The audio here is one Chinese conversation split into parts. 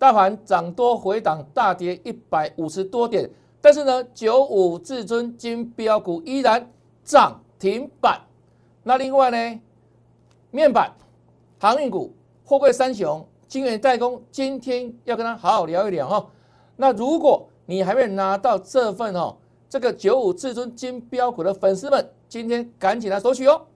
大盘涨多回档，大跌一百五十多点，但是呢，九五至尊金标股依然涨停板。那另外呢，面板、航运股、货柜三雄、晶圆代工，今天要跟他好好聊一聊哈。那如果你还没有拿到这份哦，这个九五至尊金标股的粉丝们，今天赶紧来索取哦。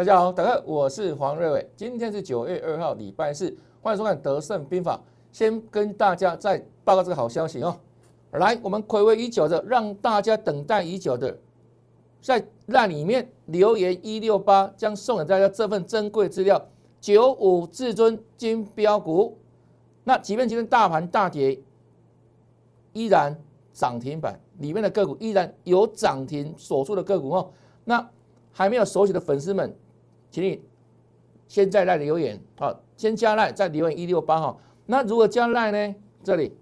大家好，大家好，我是黄瑞伟。今天是九月二号，礼拜四，欢迎收看《德胜兵法》。先跟大家再报告这个好消息哦。来，我们暌违已久的，让大家等待已久的，在那里面留言一六八，将送给大家这份珍贵资料——九五至尊金标股。那即便今天大盘大跌，依然涨停板，里面的个股依然有涨停锁住的个股哦。那还没有熟悉的粉丝们。请你先在赖留言，好，先加赖，再留言一六八哈。那如果加赖呢？这里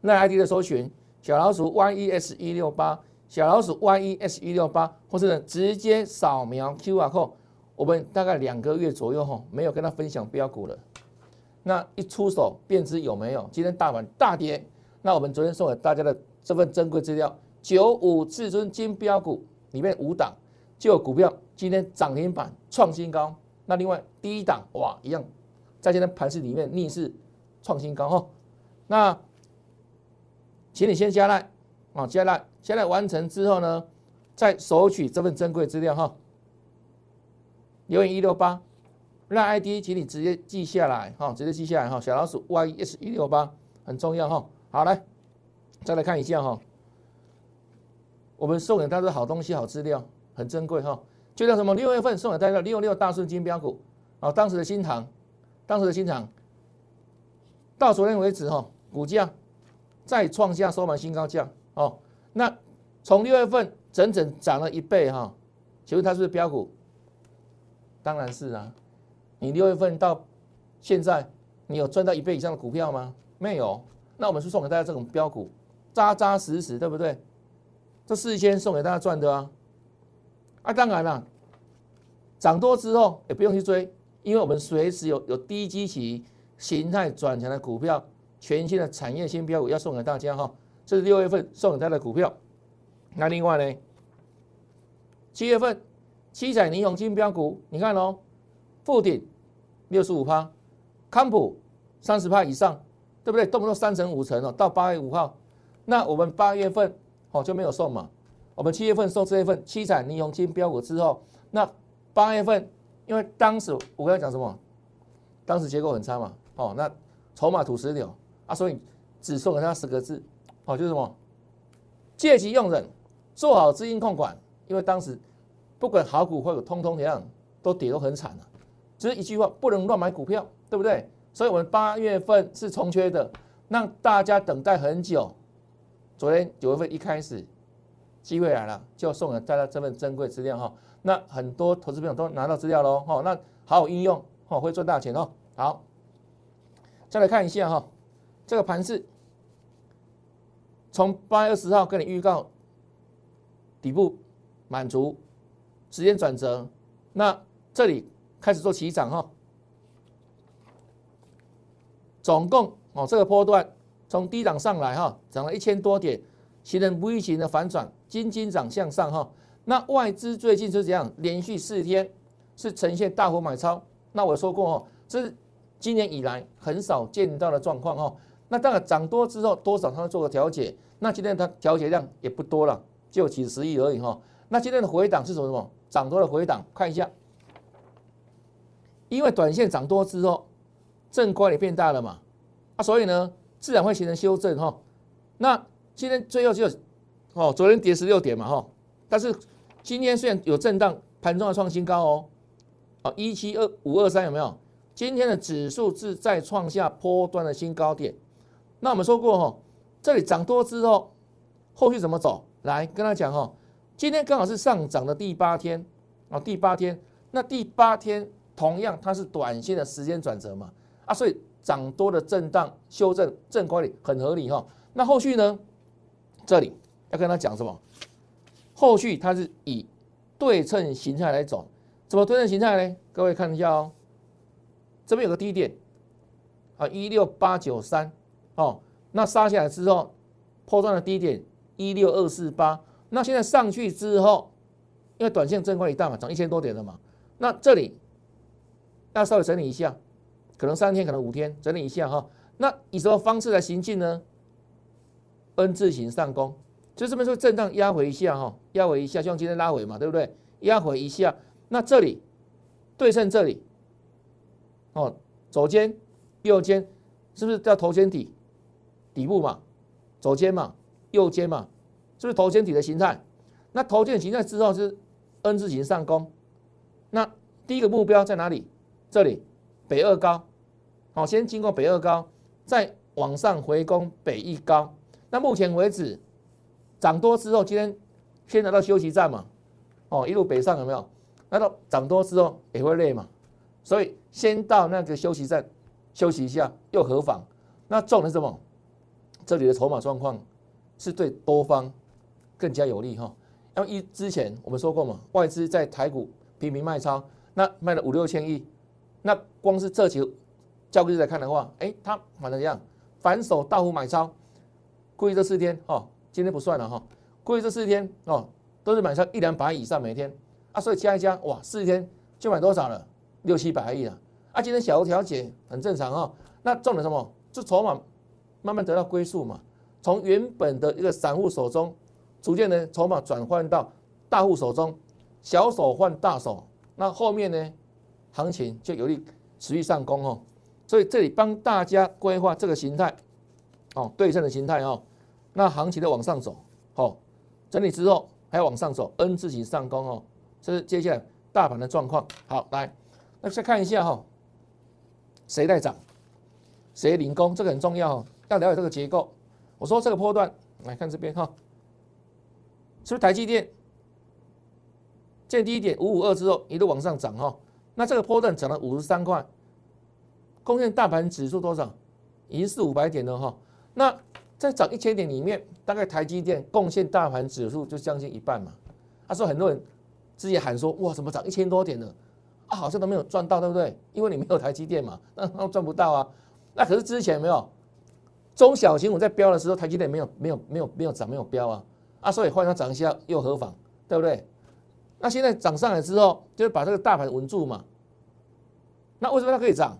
赖 ID 的搜寻小老鼠 YES 一六八，小老鼠 YES 一六八，或是直接扫描 QR code。我们大概两个月左右哈，没有跟他分享标股了。那一出手便知有没有。今天大盘大跌，那我们昨天送给大家的这份珍贵资料，九五至尊金标股里面五档。就有股票今天涨停板创新高，那另外第一档哇一样，在今天盘市里面逆势创新高哈。那请你先加来啊，加来，加来完成之后呢，再索取这份珍贵资料哈。留言一六八，让 ID 请你直接记下来哈，直接记下来哈。小老鼠 Y S 一六八很重要哈。好来，再来看一下哈，我们送给大家好东西好资料。很珍贵哈，就像什么六月份送给大家六六大顺金标股啊，当时的新塘，当时的新塘，到昨天为止哈，股价再创下收盘新高价哦。那从六月份整整涨了一倍哈，请问它是不是标股？当然是啊，你六月份到现在，你有赚到一倍以上的股票吗？没有。那我们是送给大家这种标股，扎扎实实，对不对？这事先送给大家赚的啊。啊，当然了，涨多之后也不用去追，因为我们随时有有低基期、形态转强的股票，全新的产业新标股要送给大家哈。这是六月份送给大家的股票。那另外呢，七月份七彩霓虹金标股，你看哦，富鼎六十五趴，康普三十趴以上，对不对？动不动三成五成哦。到八月五号，那我们八月份哦就没有送嘛。我们七月份送这一份七彩霓虹金标股之后，那八月份，因为当时我跟他讲什么？当时结构很差嘛，哦，那筹码土石流啊，所以只送给他十个字，哦，就是什么？借机用人，做好资金控管，因为当时不管好股或者通通怎样，都跌都很惨了。只是一句话，不能乱买股票，对不对？所以我们八月份是重缺的，让大家等待很久。昨天九月份一开始。机会来了，就送给大家这份珍贵资料哈。那很多投资朋友都拿到资料喽哈，那好好应用哈，会赚大钱哦。好，再来看一下哈，这个盘势，从八月二十号跟你预告底部满足，时间转折，那这里开始做起涨哈。总共哦，这个波段从低档上来哈，涨了一千多点。形成 V 型的反转，金金涨向上哈。那外资最近是怎样？连续四天是呈现大幅买超。那我说过哦，这是今年以来很少见到的状况哦。那当然涨多之后，多少它会做个调节。那今天它调节量也不多了，就几十亿而已哈。那今天的回档是什么什么？涨多的回档，看一下。因为短线涨多之后，正乖也变大了嘛，啊，所以呢，自然会形成修正哈。那今天最后就，哦，昨天跌十六点嘛，哈，但是今天虽然有震荡，盘中要创新高哦，哦，一七二五二三有没有？今天的指数是再创下波段的新高点。那我们说过哈，这里涨多之后，后续怎么走？来跟他讲哈，今天刚好是上涨的第八天，哦，第八天，那第八天同样它是短线的时间转折嘛，啊，所以涨多的震荡修正正管理很合理哈。那后续呢？这里要跟他讲什么？后续它是以对称形态来走，怎么对称形态呢？各位看一下哦，这边有个低点啊，一六八九三哦，那杀下来之后破断的低点一六二四八，那现在上去之后，因为短线正管理大嘛，涨一千多点了嘛，那这里要稍微整理一下，可能三天，可能五天，整理一下哈。那以什么方式来行进呢？N 字形上攻，就这边说震荡压回一下哈，压回一下，就像今天拉回嘛，对不对？压回一下，那这里对称这里，哦，左肩、右肩，是不是叫头肩底底部嘛？左肩嘛，右肩嘛，是不是头肩底的形态？那头肩的形态之后是 N 字形上攻，那第一个目标在哪里？这里北二高，好，先经过北二高，再往上回攻北一高。那目前为止，涨多之后，今天先来到休息站嘛，哦，一路北上有没有？那到涨多之后也会累嘛，所以先到那个休息站休息一下又何妨？那重点是什么？这里的筹码状况是对多方更加有利哈。因为一之前我们说过嘛，外资在台股频频卖超，那卖了五六千亿，那光是这几个交易日来看的话，哎，它反怎样？反手大幅买超。估计这四天哦，今天不算了哈。过去这四天哦，都是买上一两百以上每天啊，所以加一加，哇，四天就买多少了？六七百亿了啊！今天小幅调节很正常哈。那重点什么？就筹码慢慢得到归宿嘛，从原本的一个散户手中，逐渐呢筹码转换到大户手中，小手换大手，那后面呢行情就有利持续上攻哦。所以这里帮大家规划这个形态哦，对称的形态哦。那行情的往上走，好，整理之后还要往上走，N 字形上攻哦，这是接下来大盘的状况。好，来，那再看一下哈，谁在涨，谁领攻，这个很重要哦，要了解这个结构。我说这个波段，来看这边哈，是不是台积电见低点五五二之后一路往上涨哈？那这个波段涨了五十三块，贡献大盘指数多少？已经是五百点了哈。那在涨一千点里面，大概台积电贡献大盘指数就将近一半嘛。他说很多人自己喊说，哇，怎么涨一千多点呢？啊，好像都没有赚到，对不对？因为你没有台积电嘛，那那赚不到啊。那可是之前没有中小型股在标的时候，台积电没有没有没有没有涨，没有标啊。啊，所以换它涨一下又何妨，对不对？那现在涨上来之后，就是把这个大盘稳住嘛。那为什么它可以涨？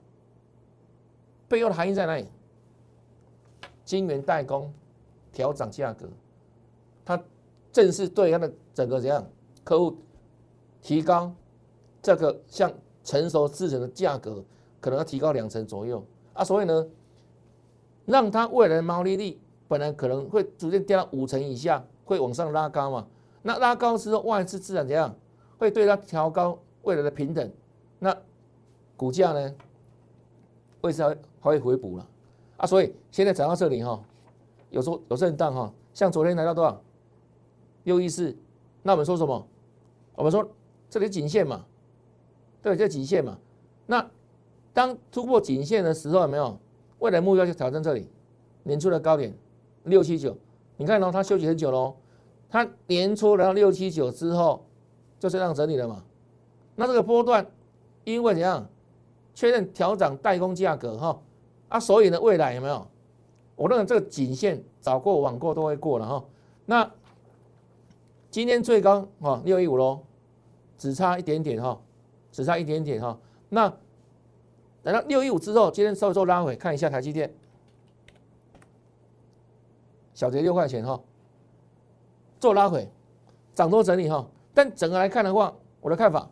背后的含义在哪里？晶圆代工调涨价格，它正是对它的整个怎样客户提高这个像成熟制成的价格，可能要提高两成左右啊，所以呢，让它未来的毛利率本来可能会逐渐掉到五成以下，会往上拉高嘛。那拉高之后，外资自然怎样会对它调高未来的平等，那股价呢，为啥还会回补了？啊所以现在涨到这里哈，有时候有震荡哈，像昨天来到多少六一四，那我们说什么？我们说这里颈线嘛，对，这颈线嘛。那当突破颈线的时候，有没有未来目标就挑战这里年初的高点六七九？你看哦，它休息很久喽，它年初来到六七九之后就是这样整理了嘛。那这个波段因为怎样确认调整代工价格哈？啊，所以呢，未来有没有？我认为这个颈线早过晚过都会过了哈。那今天最高哈六一五喽，只差一点点哈，只差一点点哈。那等到六一五之后，今天稍微做拉回，看一下台积电，小跌六块钱哈，做拉回，涨多整理哈。但整个来看的话，我的看法，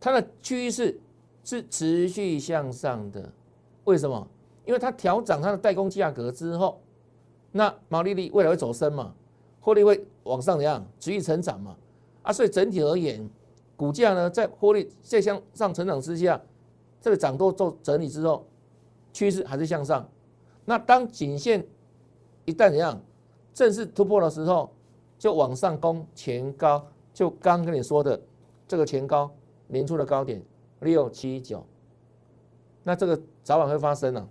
它的趋势是持续向上的，为什么？因为它调涨它的代工价格之后，那毛利率未来会走升嘛，获利会往上怎样持续成长嘛？啊，所以整体而言，股价呢在获利在向上成长之下，这个涨多做整理之后，趋势还是向上。那当颈线一旦怎样正式突破的时候，就往上攻前高，就刚跟你说的这个前高年初的高点六七九，那这个早晚会发生了，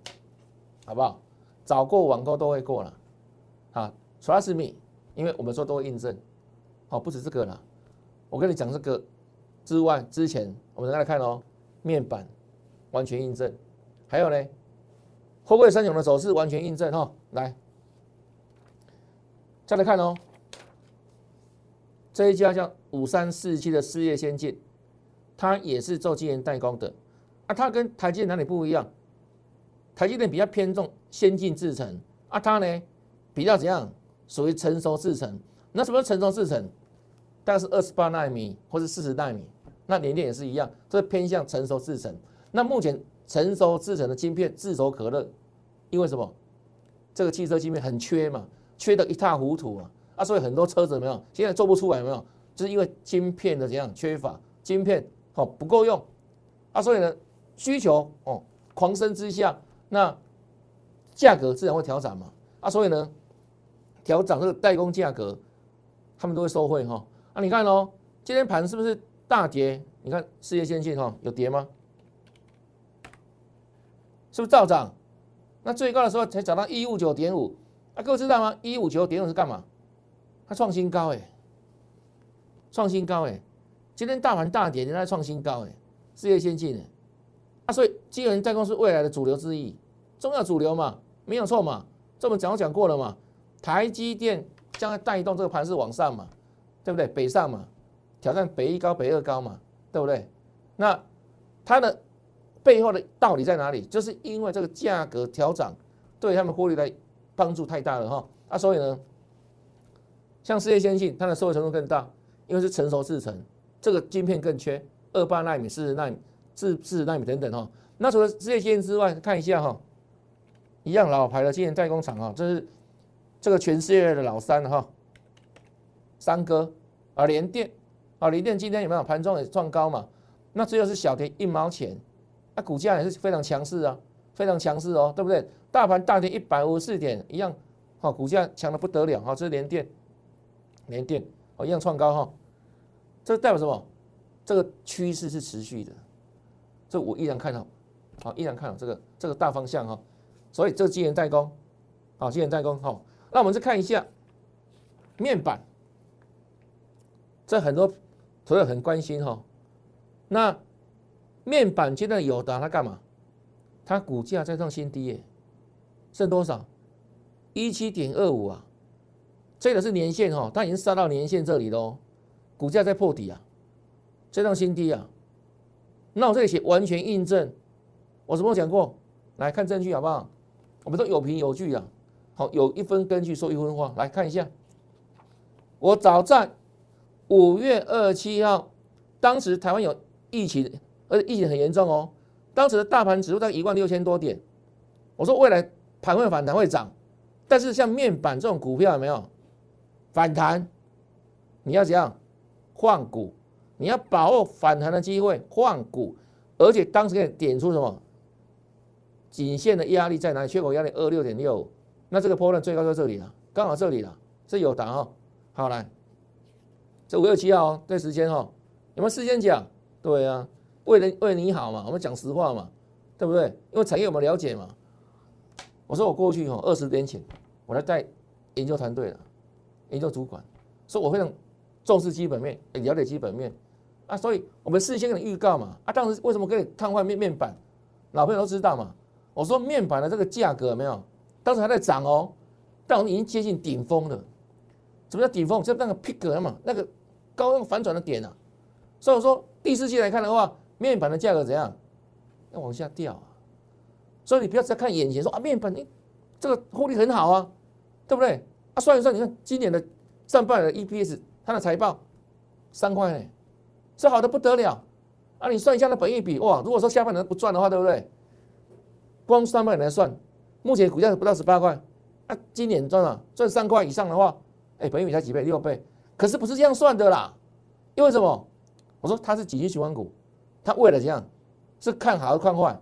好不好？早过晚过都会过了，啊，trust me，因为我们说都会印证，好，不止这个了，我跟你讲这个之外，之前我们再来看哦，面板完全印证，还有呢，货柜三雄的走势完全印证哈，来，再来看哦，这一家叫五三四七的事业先进，它也是做晶圆代工的，啊，它跟台积哪里不一样？台积电比较偏重先进制程，啊，它呢比较怎样？属于成熟制程。那什么成熟制程？大概是二十八纳米或者四十纳米。那联电也是一样，这偏向成熟制程。那目前成熟制程的晶片炙手可热，因为什么？这个汽车晶片很缺嘛，缺得一塌糊涂啊！啊，所以很多车子没有，现在做不出来没有，就是因为晶片的怎样缺乏，晶片哦不够用啊，所以呢需求哦狂升之下。那价格自然会调涨嘛，啊，所以呢，调涨这个代工价格，他们都会收惠哈。啊，你看哦，今天盘是不是大跌？你看世界先进哈有跌吗？是不是照涨？那最高的时候才涨到一五九点五，啊，各位知道吗？一五九点五是干嘛？它创新高哎，创新高哎，今天大盘大跌，人家创新高哎，世界先进啊。所以，晶圆代工是未来的主流之一，重要主流嘛，没有错嘛。这我们讲讲过了嘛。台积电将来带动这个盘势往上嘛，对不对？北上嘛，挑战北一高、北二高嘛，对不对？那它的背后的道理在哪里？就是因为这个价格调涨，对他们获利的帮助太大了哈。啊，所以呢，像世界先进，它的收益程度更大，因为是成熟制程，这个晶片更缺，二八纳米、四十纳米。四四十纳米等等哈，那除了世界先进之外，看一下哈，一样老牌的晶圆代工厂啊，这是这个全世界的老三哈，三哥啊，联电啊，联电今天有没有盘中也创高嘛？那只有是小跌一毛钱，那股价也是非常强势啊，非常强势哦，对不对？大盘大跌一百五十四点，一样哈，股价强的不得了哈，这是联电，联电哦，一样创高哈，这代表什么？这个趋势是持续的。这我依然看好，好依然看好这个这个大方向哈，所以这个晶圆代工，好晶圆代工好，那我们再看一下面板，这很多朋友很关心哈，那面板阶段有的它干嘛？它股价在创新低耶，剩多少？一七点二五啊，这个是年线哈，它已经杀到年线这里喽，股价在破底啊，这创新低啊。那我这里写完全印证，我什么时候讲过？来看证据好不好？我们都有凭有据啊。好，有一分根据说一分话，来看一下。我早在五月二十七号，当时台湾有疫情，而且疫情很严重哦。当时的大盘指数在一万六千多点，我说未来盘会反弹会涨，但是像面板这种股票有没有反弹？你要怎样换股？你要把握反弹的机会换股，而且当时可以点出什么颈线的压力在哪里？缺口压力二六点六，那这个波段最高在这里了，刚好这里了，这有档哈。好来，这五月七号哦，这时间哈，有没有事先讲？对啊，为了为你好嘛，我们讲实话嘛，对不对？因为产业我们了解嘛。我说我过去哈二十年前，我来带研究团队了研究主管，说我非常重视基本面，了解基本面。啊，所以我们事先给你预告嘛，啊，当时为什么可以瘫痪面面板？老朋友都知道嘛。我说面板的这个价格没有，当时还在涨哦，但我们已经接近顶峰了。什么叫顶峰？就那个 pick 嘛，那个高那反转的点啊。所以我说第四季来看的话，面板的价格怎样？要往下掉啊。所以你不要再看眼前说啊，面板你这个获利很好啊，对不对？啊，算一算，你看今年的上半年的 EPS，它的财报三块呢。是好的不得了啊！你算一下那本益比哇，如果说下半年不赚的话，对不对？光上半年来算，目前股价不到十八块，啊，今年赚了赚三块以上的话，哎，本益比才几倍？六倍。可是不是这样算的啦，因为什么？我说它是几级循环股，它为了这样是看好看坏，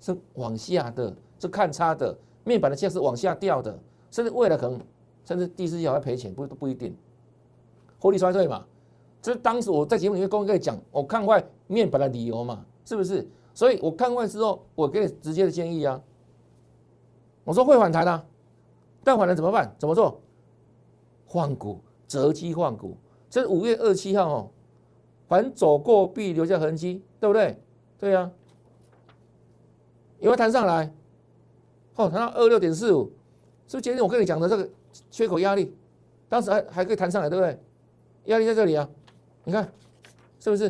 是往下的，是看差的，面板的价是往下掉的，甚至为了可能甚至第四季还要赔钱，不都不一定，获利衰退嘛。这是当时我在节目里面公开讲，我看坏面板的理由嘛，是不是？所以我看完之后，我给你直接的建议啊，我说会反弹啊，但反弹怎么办？怎么做？换股，择机换股。这是五月二七号哦，凡走过必留下痕迹，对不对？对呀，有没有弹上来？哦，弹到二六点四五，是不是今天我跟你讲的这个缺口压力？当时还还可以弹上来，对不对？压力在这里啊，你看是不是？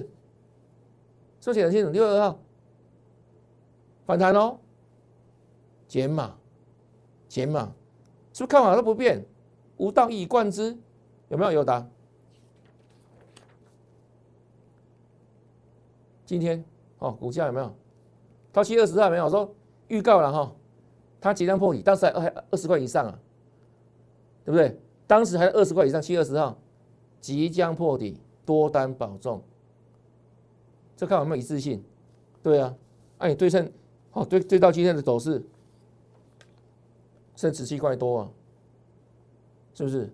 是不是写很清楚？六月二号反弹哦，减码，减码，是不是看法都不变？无道一以贯之，有没有？有答。今天哦，股价有没有到七月二十号？没有，我说预告了哈，它即将破底，当时还还二十块以上啊，对不对？当时还二十块以上，七月二十号即将破底，多单保重。这看有没有一致性？对啊，哎，对称哦，对对到今天的走势，剩十七块多啊，是不是？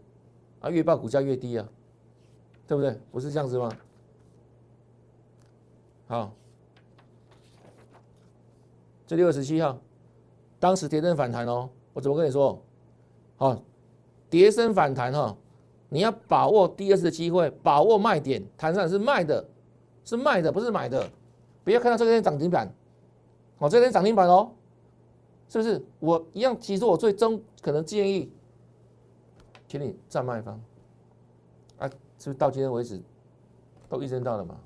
啊，越报股价越低啊，对不对？不是这样子吗？好，这六月十七号，当时跌升反弹哦，我怎么跟你说？好，跌升反弹哈，你要把握第二次的机会，把握卖点，弹上是卖的，是卖的，不是买的。不要看到这天涨停板，我，这天涨停板哦，是不是？我一样，其实我最终可能建议，请你站卖方，啊，是不是到今天为止都预证到了嘛？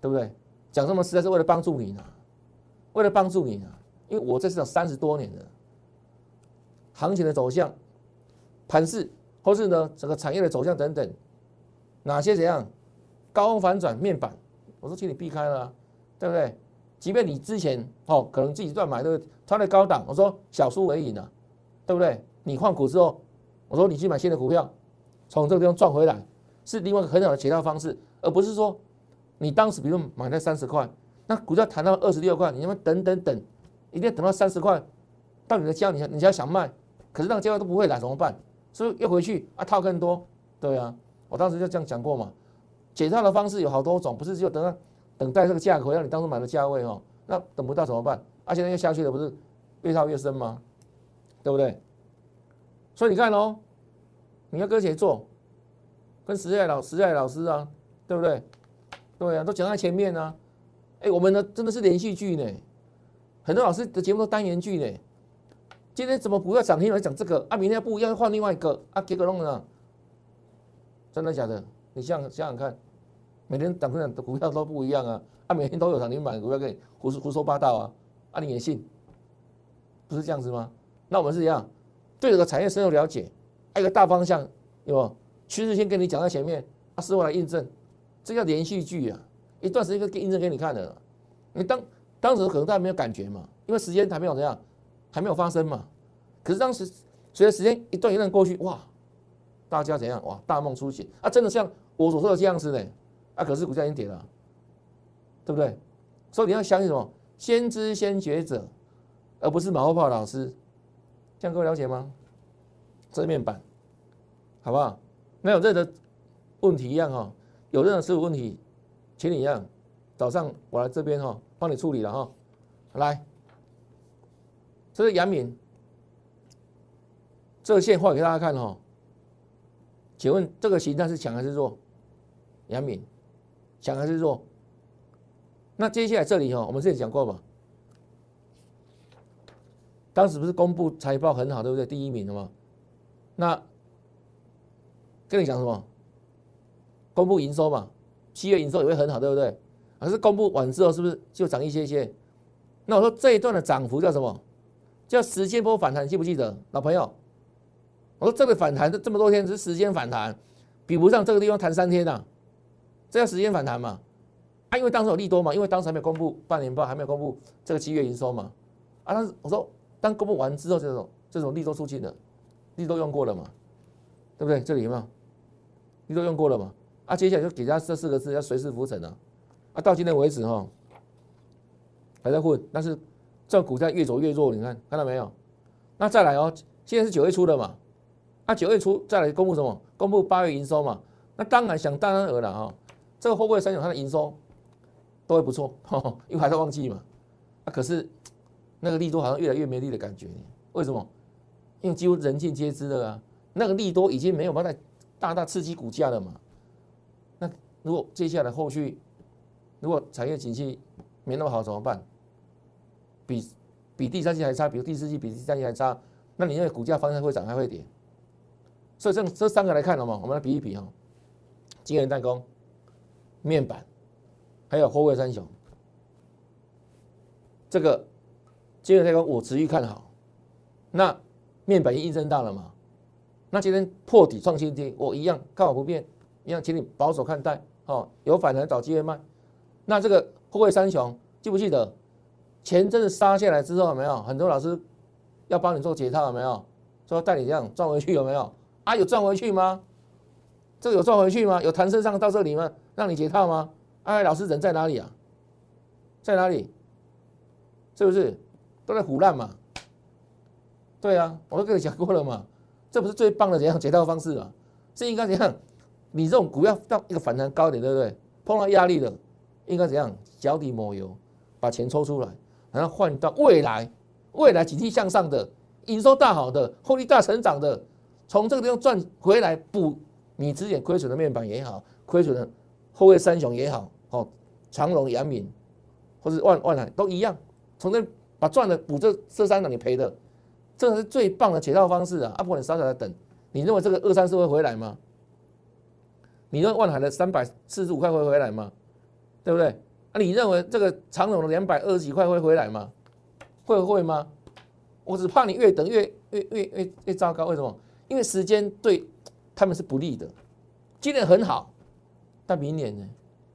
对不对？讲这么实在是为了帮助你呢，为了帮助你呢，因为我在市场三十多年了，行情的走向、盘势，或是呢整个产业的走向等等，哪些怎样高空反转面板，我说请你避开了，对不对？即便你之前哦可能自己乱买的，它的高档，我说小输为赢啊，对不对？你换股之后，我说你去买新的股票，从这个地方赚回来，是另外一个很好的解套方式，而不是说。你当时比如买在三十块，那股价谈到二十六块，你他妈等等等，一定要等到三十块，到你的家，你你家想卖，可是那个价都不会来，怎么办？所以又回去啊套更多，对啊，我当时就这样讲过嘛。解套的方式有好多种，不是只有等到等待这个价格让你当初买的价位哦，那等不到怎么办？而且那个下去的不是越套越深吗？对不对？所以你看哦，你要跟谁做？跟实在老实在老师啊，对不对？对啊，都讲在前面呢。哎，我们呢真的是连续剧呢，很多老师的节目都单元剧呢。今天怎么不要涨停来讲这个啊？明天不一样换另外一个啊？结果弄呢？真的假的？你想想想看，每天涨停的股票都不一样啊！啊，每天都有涨停板股票跟你胡说胡说八道啊！啊，你也信？不是这样子吗？那我们是一样，对这个产业深入了解，还有个大方向，有有？趋势先跟你讲在前面，啊，事后来印证。这叫连续剧啊！一段时间可以印证给你看的。你当当时可能大家没有感觉嘛，因为时间还没有怎样，还没有发生嘛。可是当时随着时间一段一段过去，哇，大家怎样？哇，大梦初醒啊！真的像我所说的这样子呢。啊，可是股价已经跌了，对不对？所以你要相信什么？先知先觉者，而不是马后炮老师。这样各位了解吗？这面板，好不好？没有任何问题一样哈。有任何师傅问题，请你一样，早上我来这边哈，帮你处理了哈。来，这是杨敏，这个线画给大家看哈。请问这个形态是强还是弱？杨敏，强还是弱？那接下来这里哈，我们之前讲过嘛？当时不是公布财报很好，对不对？第一名的嘛？那跟你讲什么？公布营收嘛，七月营收也会很好，对不对？可是公布完之后，是不是就涨一些些？那我说这一段的涨幅叫什么？叫时间波反弹，记不记得，老朋友？我说这个反弹这么多天是时间反弹，比不上这个地方弹三天呐，这叫时间反弹嘛？啊，因为当时有利多嘛，因为当时还没有公布半年报，还没有公布这个七月营收嘛。啊，但是我说当公布完之后，这种这种利多出尽了，利多用过了嘛？对不对？这里有没有？利多用过了嘛？啊，接下来就给他这四个字，叫随时浮沉啊！啊，到今天为止哈，还在混，但是这股价越走越弱，你看看到没有？那再来哦，现在是九月初的嘛，啊，九月初再来公布什么？公布八月营收嘛？那当然想当然尔了哈，这个货柜三雄它的营收都会不错，因为还在旺季嘛。啊，可是那个利多好像越来越没力的感觉，为什么？因为几乎人尽皆知的啊，那个利多已经没有办法大大刺激股价了嘛。那如果接下来后续，如果产业景气没那么好怎么办？比比第三季还差，比如第四季比第三季还差，那你认为股价方向会涨还会跌？所以这这三个来看了嘛，我们来比一比哈，晶圆代工、面板，还有货柜三雄，这个晶圆代工我持续看好，那面板应声大了嘛？那今天破底创新低，我一样看好不变，一样请你保守看待哦，有反弹找机会卖。那这个货柜三雄记不记得前阵子杀下来之后有没有很多老师要帮你做解套有没有？说带你这样赚回去有没有？啊，有赚回去吗？这个有赚回去吗？有弹升上到这里吗？让你解套吗？哎，老师人在哪里啊？在哪里？是不是都在胡乱嘛？对啊，我都跟你讲过了嘛。这不是最棒的怎样解套方式啊？是应该怎样？你这种股票到一个反弹高点，对不对？碰到压力了，应该怎样？脚底抹油，把钱抽出来，然后换到未来，未来景气向上的，营收大好的，获利大成长的。从这个地方赚回来补你之前亏损的面板也好，亏损的后卫三雄也好，哦，长隆、阳明或者万万海都一样，从这把赚的补这这三档你赔的，这个是最棒的解套方式啊！阿婆，你傻傻的等，你认为这个二三四会回来吗？你认为万海的三百四十五块会回来吗？对不对？啊，你认为这个长隆的两百二十几块会回来吗？会会吗？我只怕你越等越越越越越糟糕，为什么？因为时间对他们是不利的，今年很好，但明年呢？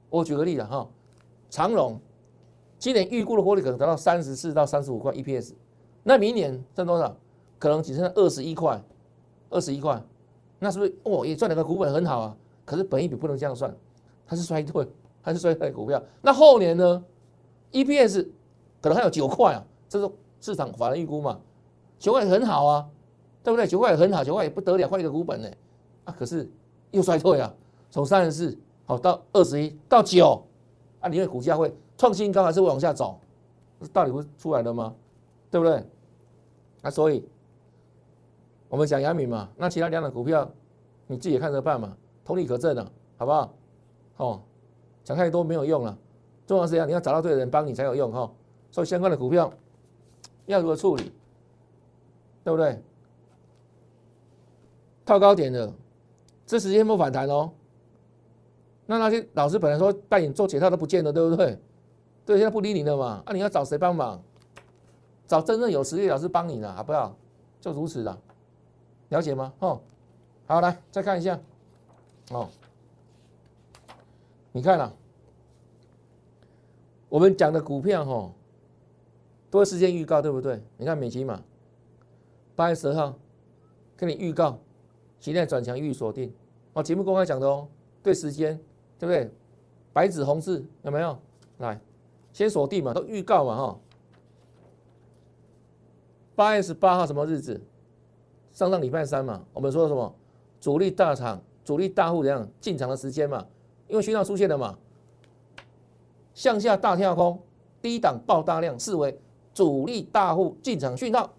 我举个例子哈，长荣今年预估的获利可能达到三十四到三十五块 EPS，那明年挣多少？可能只剩二十一块，二十一块，那是不是哦也赚两个股本很好啊？可是本一比不能这样算，它是衰退，它是衰退股票。那后年呢？EPS 可能还有九块啊，这是市场法人预估嘛？九块很好啊。对不对？九块也很好，九块也不得了，换一个股本呢，啊，可是又衰退啊，从三十四好到二十一到九，啊，你为股价会创新高还是会往下走？到底会出来的吗？对不对？啊，所以我们讲阳明嘛，那其他两档股票你自己看着办嘛，同理可证啊，好不好？哦，讲太多没有用了，重要是要你要找到对的人帮你才有用哈。所以相关的股票要如何处理？对不对？套高点的，这时间不反弹哦。那那些老师本来说带你做解套都不见了，对不对？对，现在不理你了嘛。那你要找谁帮忙？找真正有实力老师帮你的，好不好？就如此的，了解吗？哦，好，来再看一下。哦，你看了，我们讲的股票哈，多时间预告，对不对？你看美琪嘛，八月十号跟你预告。期待转强，预锁定哦。节目公开讲的哦，对时间对不对？白纸红字有没有？来，先锁定嘛，都预告嘛哈。八月十八号什么日子？上上礼拜三嘛。我们说什么？主力大厂、主力大户怎样进场的时间嘛？因为讯号出现了嘛，向下大跳空，低档爆大量，视为主力大户进场讯号。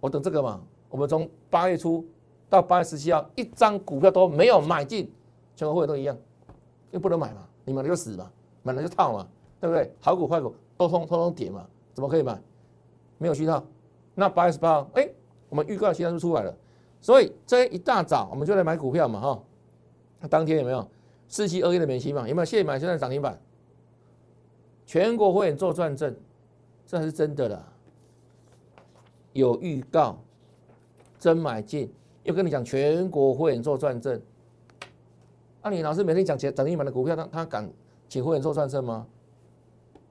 我等这个嘛。我们从八月初。到八月十七号，一张股票都没有买进，全国会都一样，又不能买嘛，你买了就死嘛，买了就套嘛，对不对？好股坏股都通通通跌嘛，怎么可以买？没有讯号。那八月十八号，哎，我们预告讯号就出来了，所以这一大早我们就来买股票嘛，哈。那当天有没有四七二一的美息嘛？有没有现买现在涨停板？全国会员做转正，这还是真的啦，有预告，真买进。又跟你讲全国会员做转正，那你老师每天讲涨涨停板的股票，他他敢请会员做转正吗？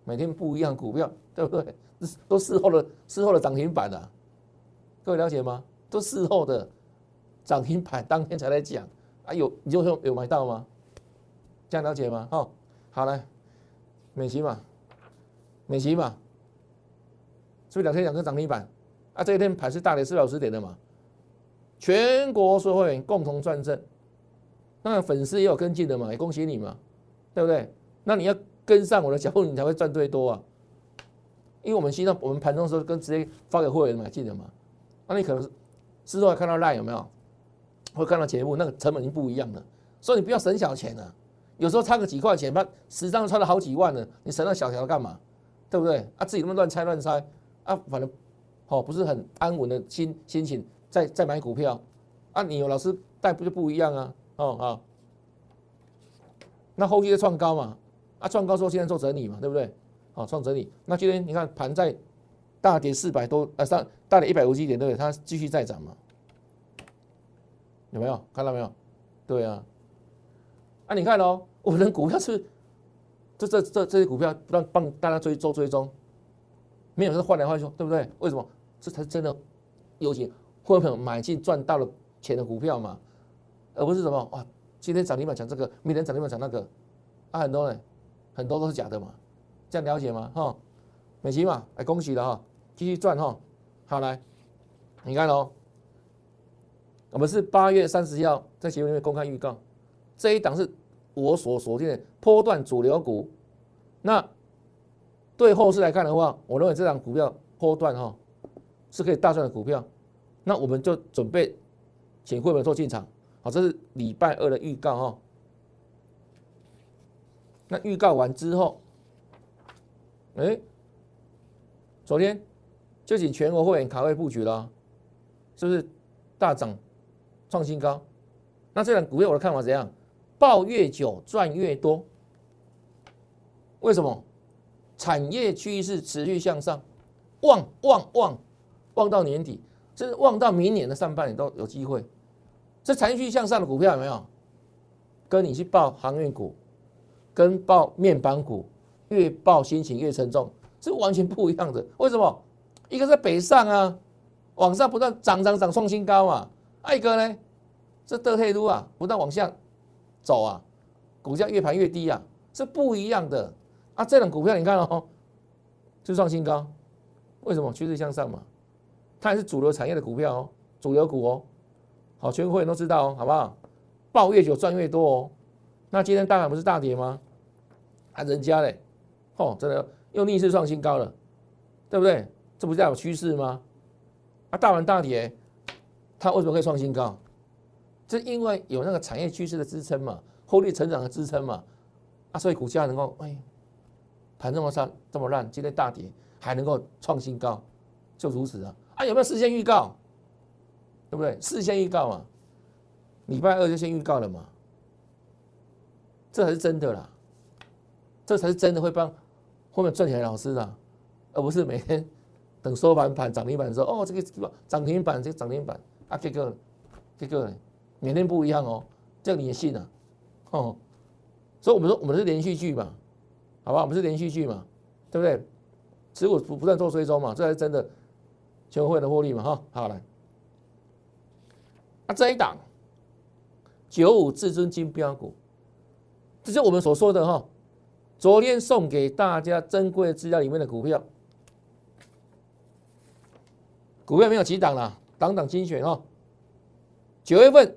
每天不一样股票，对不对？都事后的事后的涨停板的，各位了解吗？都事后的涨停板当天才来讲啊，有你就说有买到吗？这样了解吗？哦，好来，美琪嘛，美琪嘛，是不是两天两个涨停板？啊，这一天盘是大跌四百五十点的嘛？全国所有会员共同赚正，那粉丝也有跟进的嘛，也恭喜你嘛，对不对？那你要跟上我的脚步，你才会赚最多啊。因为我们希望我们盘中的时候跟直接发给会员买进的嘛？那你可能是事后看到赖有没有？会看到节目，那个成本已经不一样了。所以你不要省小钱啊，有时候差个几块钱，把十张差了好几万了，你省那小条干嘛？对不对？啊，自己那么乱猜乱猜啊，反正哦不是很安稳的心心情，在在买股票啊，你有老师带不就不一样啊？哦啊，那后续的创高嘛，啊创高之后现在做整理嘛，对不对？好创整理，那今天你看盘在大跌四百多啊上大跌一百五十一点，对不对？它继续再涨嘛，有没有看到没有？对啊。啊，你看哦，我们股票是，这这这这些股票让帮大家追做追踪，没有是换来换去，对不对？为什么？这才是真的有钱会朋友买进赚到了钱的股票嘛，而不是什么哇，今天涨停板讲这个，明天涨停板讲那个，啊，很多人很多都是假的嘛，这样了解吗？哈，美琪嘛，哎，恭喜了哈，继续赚哈，好来，你看哦，我们是八月三十号在节目里面公开预告，这一档是。我所锁定的波段主流股，那对后市来看的话，我认为这档股票波段哈是可以大赚的股票，那我们就准备请会员做进场，这是礼拜二的预告哦。那预告完之后，哎，昨天就请全国会员卡位布局了，是不是大涨创新高？那这档股票我的看法怎样？抱越久赚越多，为什么？产业趋势持续向上，旺旺旺旺到年底，甚至旺到明年的上半年都有机会。这产业趋势向上的股票有没有？跟你去报航运股，跟报面板股，越报心情越沉重，是完全不一样的。为什么？一个在北上啊，往上不断涨涨涨创新高嘛，一个呢，这德黑路啊，不断往下。走啊，股价越盘越低啊，是不一样的啊。这种股票你看哦，就创新高，为什么趋势向上嘛？它还是主流产业的股票哦，主流股哦。好，全国会员都知道哦，好不好？抱越久赚越多哦。那今天大盘不是大跌吗？啊，人家嘞，哦，真的又逆势创新高了，对不对？这不是有趋势吗？啊，大盘大跌，它为什么可以创新高？这因为有那个产业趋势的支撑嘛，获利成长的支撑嘛，啊，所以股价能够哎，盘这么差这么烂，今天大跌还能够创新高，就如此啊！啊，有没有事先预告？对不对？事先预告嘛，礼拜二就先预告了嘛，这才是真的啦，这才是真的会帮后面赚钱的老师啊，而不是每天 等收盘盘涨停板的时候，哦，这个涨停板，这个涨停板啊，这个这个。每天不一样哦，这个你也信啊？哦，所以我们说我们是连续剧嘛，好吧？我们是连续剧嘛，对不对？持股不不断做追踪嘛，这才是真的全会的获利嘛，哈。好来，那这一档九五至尊金标股，这是我们所说的哈，昨天送给大家珍贵资料里面的股票，股票没有几档了，档档精选哈，九月份。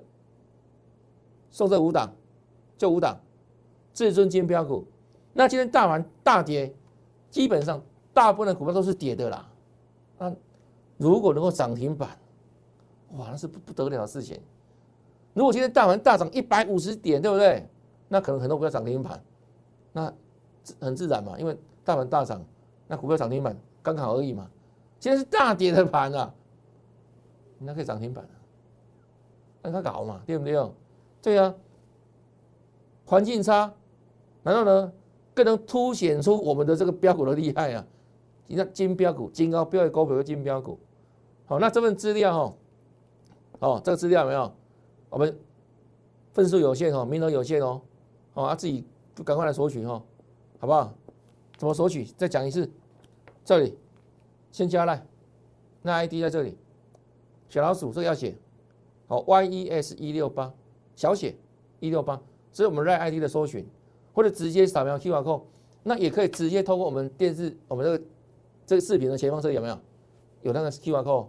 送这五档，就五档，至尊金标股。那今天大盘大跌，基本上大部分的股票都是跌的啦。那如果能够涨停板，哇，那是不不得了的事情。如果今天大盘大涨一百五十点，对不对？那可能很多股票涨停板，那很自然嘛，因为大盘大涨，那股票涨停板刚好而已嘛。今天是大跌的盘啊，那可以涨停板，让他搞嘛，对不对？对啊，环境差，难道呢更能凸显出我们的这个标股的厉害啊？你看金标股、金高标的高标的金标股，好，那这份资料，哦，哦这个资料有没有？我们份数有限哦，名额有限哦，哦啊，自己就赶快来索取哈，好不好？怎么索取？再讲一次，这里先加来，那 ID 在这里，小老鼠这个要写，好，YES 一六八。小写一六八，这是我们 r ID 的搜寻，或者直接扫描 QR code，那也可以直接通过我们电视，我们这个这个视频的前方这里有没有？有那个 QR code，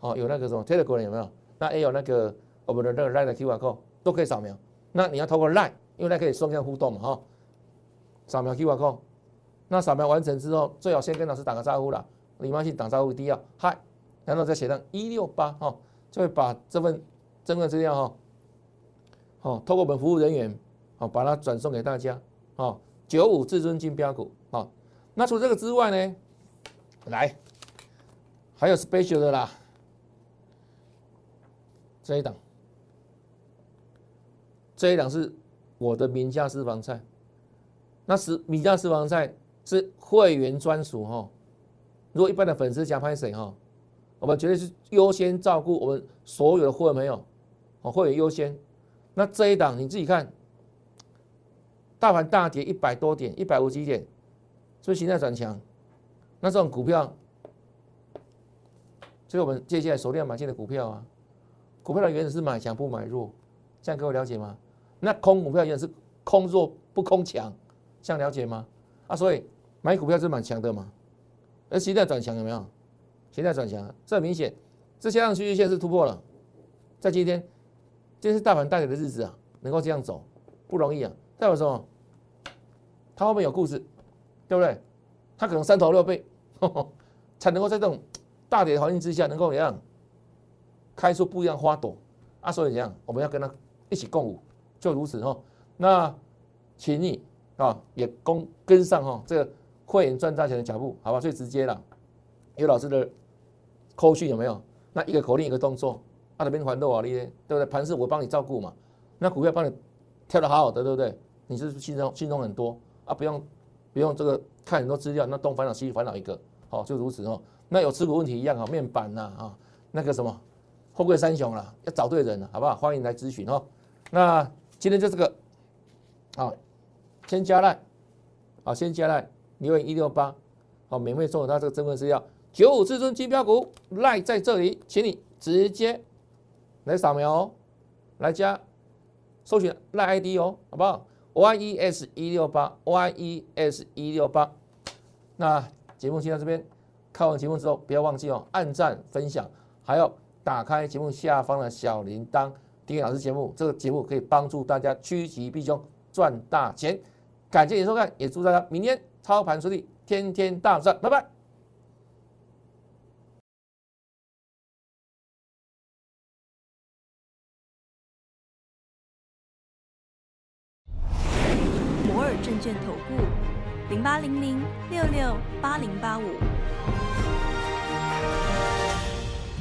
哦，有那个什么 Telegram 有没有？那也有那个我们的那个 Line 的 QR code 都可以扫描。那你要通过 Line，因为它可以双向互动嘛，哈。扫描 QR code，那扫描完成之后，最好先跟老师打个招呼啦，礼貌性打招呼，第一要嗨，然后再写上一六八哈，就会把这份真的资料哈，哦，透过我们服务人员，哦，把它转送给大家，哦，九五至尊金标股，哦，那除这个之外呢，来，还有 special 的啦，这一档，这一档是我的名家私房菜。那是名家私房菜是会员专属哈，如果一般的粉丝想拍谁哈，我们绝对是优先照顾我们所有的会员朋友，哦会员优先。那这一档你自己看，大盘大跌一百多点，一百五几点，所以现在转强。那这种股票，就是我们接下来手量买进的股票啊。股票的原则是买强不买弱，这样各位了解吗？那空股票原则是空弱不空强。这样了解吗？啊，所以买股票是蛮强的嘛。而现在转强有没有？现在转强，这很明显，这向上趋势线是突破了。在今天，今天是大盘大跌的日子啊，能够这样走不容易啊。代表什么？它后面有故事，对不对？它可能三头六臂，才能够在这种大跌的环境之下，能够怎样开出不一样花朵啊？所以怎样，我们要跟他一起共舞，就如此哈。那请你。啊，也跟跟上哈，这个会员赚大钱的脚步，好吧？最直接了，有老师的口讯有没有？那一个口令一个动作，啊，那边还多少利对不对？盘势我帮你照顾嘛，那股票帮你跳的好好的，对不对？你是心中心中很多啊，不用不用这个看很多资料，那东烦恼西烦恼一个，好，就如此哦。那有持股问题一样啊，面板呐啊，那个什么富贵三雄了，要找对人了，好不好？欢迎来咨询哦。那今天就这个，好。先加赖，好，先加赖，留言一六八，好，免费送他这个珍贵资料，九五至尊金标股赖在这里，请你直接来扫描哦，来加，搜寻赖 ID 哦，好不好？YES 一六八，YES 一六八。那节目先到这边，看完节目之后，不要忘记哦，按赞、分享，还要打开节目下方的小铃铛，订阅老师节目，这个节目可以帮助大家趋吉避凶，赚大钱。感谢你收看，也祝大家明天操盘顺利，天天大赚，拜拜。摩尔证券投顾零八零零六六八零八五。